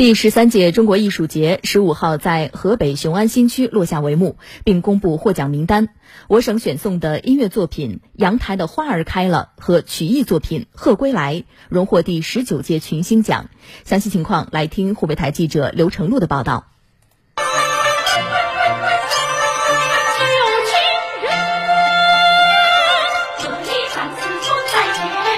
第十三届中国艺术节十五号在河北雄安新区落下帷幕，并公布获奖名单。我省选送的音乐作品《阳台的花儿开了》和曲艺作品《鹤归来》荣获第十九届群星奖。详细情况来听湖北台记者刘成禄的报道。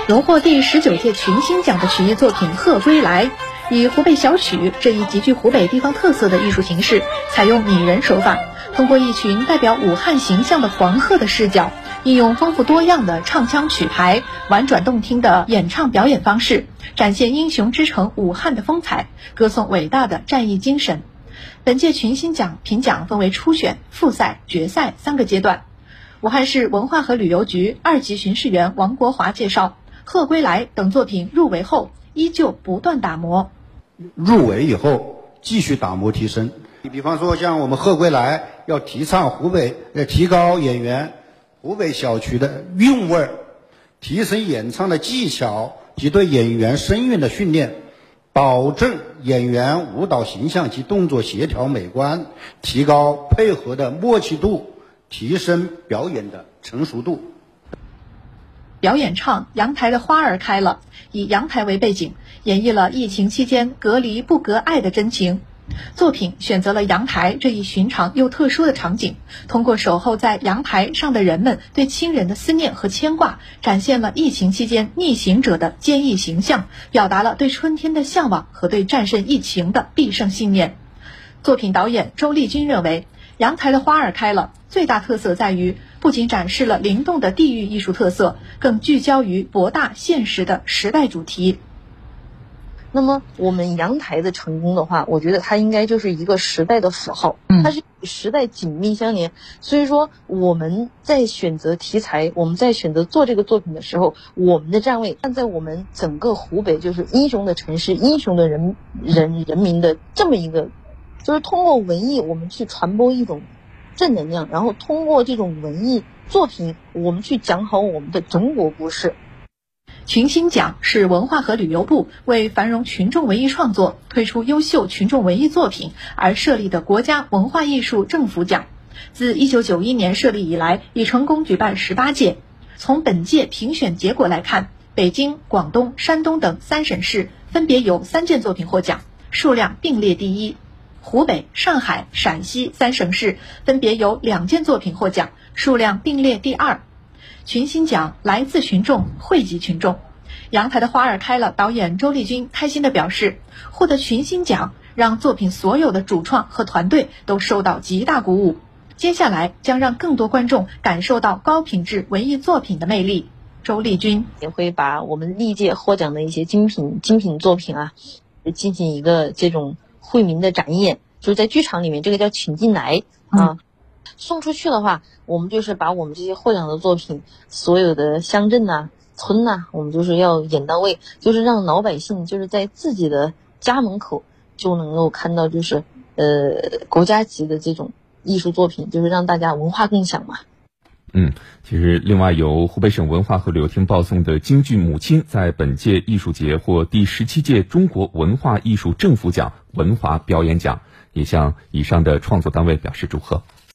荣获第十九届群星奖的曲艺作品《鹤归来》。以湖北小曲这一极具湖北地方特色的艺术形式，采用拟人手法，通过一群代表武汉形象的黄鹤的视角，应用丰富多样的唱腔曲牌、婉转动听的演唱表演方式，展现英雄之城武汉的风采，歌颂伟大的战役精神。本届群星奖评奖分为初选、复赛、决赛三个阶段。武汉市文化和旅游局二级巡视员王国华介绍，《鹤归来》等作品入围后，依旧不断打磨。入围以后继续打磨提升。你比方说，像我们贺归来要提倡湖北，要，提高演员湖北小曲的韵味儿，提升演唱的技巧及对演员声韵的训练，保证演员舞蹈形象及动作协调美观，提高配合的默契度，提升表演的成熟度。表演唱《阳台的花儿开了》，以阳台为背景，演绎了疫情期间隔离不隔爱的真情。作品选择了阳台这一寻常又特殊的场景，通过守候在阳台上的人们对亲人的思念和牵挂，展现了疫情期间逆行者的坚毅形象，表达了对春天的向往和对战胜疫情的必胜信念。作品导演周丽君认为。阳台的花儿开了，最大特色在于不仅展示了灵动的地域艺术特色，更聚焦于博大现实的时代主题。那么，我们阳台的成功的话，我觉得它应该就是一个时代的符号，它是与时代紧密相连。所以说，我们在选择题材，我们在选择做这个作品的时候，我们的站位站在我们整个湖北就是英雄的城市、英雄的人人人民的这么一个。就是通过文艺，我们去传播一种正能量，然后通过这种文艺作品，我们去讲好我们的中国故事。群星奖是文化和旅游部为繁荣群众文艺创作、推出优秀群众文艺作品而设立的国家文化艺术政府奖。自1991年设立以来，已成功举办十八届。从本届评选结果来看，北京、广东、山东等三省市分别有三件作品获奖，数量并列第一。湖北、上海、陕西三省市分别有两件作品获奖，数量并列第二。群星奖来自群众，惠及群众。阳台的花儿开了，导演周丽君开心地表示，获得群星奖让作品所有的主创和团队都受到极大鼓舞。接下来将让更多观众感受到高品质文艺作品的魅力。周丽君也会把我们历届获奖的一些精品精品作品啊，进行一个这种。惠民的展演，就是在剧场里面，这个叫请进来啊。送出去的话，我们就是把我们这些获奖的作品，所有的乡镇呐、村呐，我们就是要演到位，就是让老百姓就是在自己的家门口就能够看到，就是呃国家级的这种艺术作品，就是让大家文化共享嘛。嗯，其实另外由湖北省文化和旅游厅报送的京剧《母亲》在本届艺术节获第十七届中国文化艺术政府奖文华表演奖，也向以上的创作单位表示祝贺。